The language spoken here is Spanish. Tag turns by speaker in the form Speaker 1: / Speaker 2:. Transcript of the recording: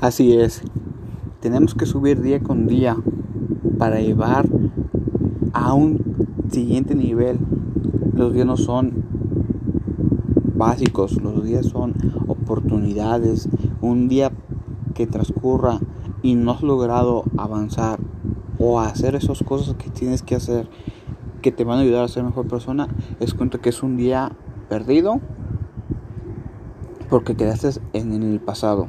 Speaker 1: Así es, tenemos que subir día con día para llevar a un siguiente nivel. Los días no son básicos, los días son oportunidades. Un día que transcurra y no has logrado avanzar o hacer esas cosas que tienes que hacer que te van a ayudar a ser mejor persona, es cuenta que es un día perdido porque quedaste en el pasado.